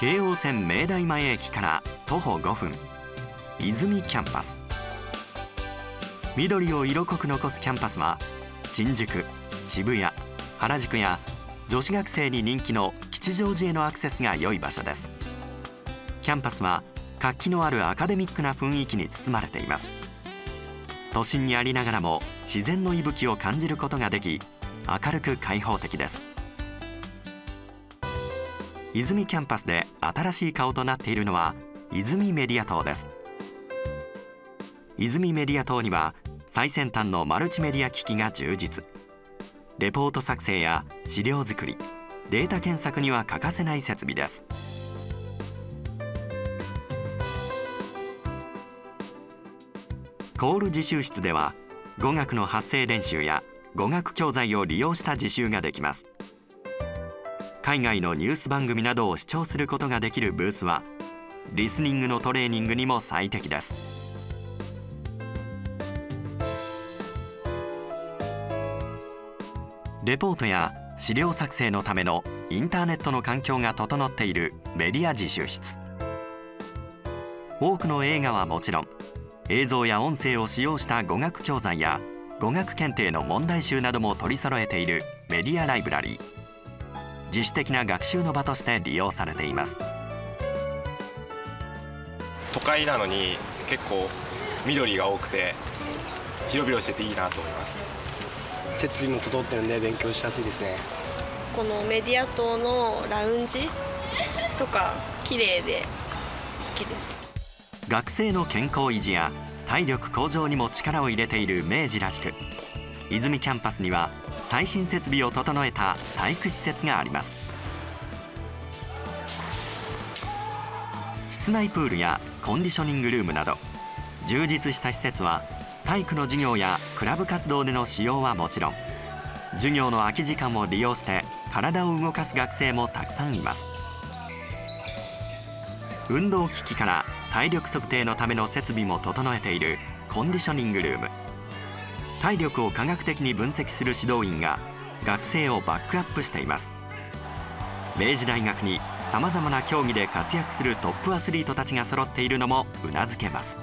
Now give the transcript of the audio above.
京王線明大前駅から徒歩5分。和泉キャンパス。緑を色濃く残すキャンパスは新宿渋谷原宿や女子学生に人気の吉祥寺へのアクセスが良い場所です。キャンパスは活気のあるアカデミックな雰囲気に包まれています。都心にありながらも自然の息吹を感じることができ明るく開放的です。泉キャンパスで新しい顔となっているのは泉メディア棟です。泉メディア棟には最先端のマルチメディア機器が充実。レポート作成や資料作りデータ検索には欠かせない設備です。コール自習室では語学の発声練習や語学教材を利用した自習ができます。海外のニュース番組などを視聴することができるブースはリスニングのトレーニングにも最適です。レポートや資料作成のためのインターネットの環境が整っているメディア自習室。多くの映画はもちろん映像や音声を使用した語学教材や語学検定の問題集なども取り揃えているメディアライブラリー。自主的な学習の場として利用されています。都会なのに結構緑が多くて広々してていいなと思います。設備も整ってるんで勉強しやすいですね。このメディア棟のラウンジとか綺麗で好きです学生の健康維持や体力向上にも力を入れている明治らしく泉キャンパスには最新設備を整えた体育施設があります。室内プールやコンディショニングルームなど充実した施設は体育の授業やクラブ活動での使用はもちろん授業の空き時間を利用して体を動かす学生もたくさんいます。運動機器から体力測定のための設備も整えているコンディショニングルーム。体力を科学的に分析する指導員が学生をバックアップしています。明治大学にさまざまな競技で活躍するトップアスリートたちが揃っているのもうなずけます。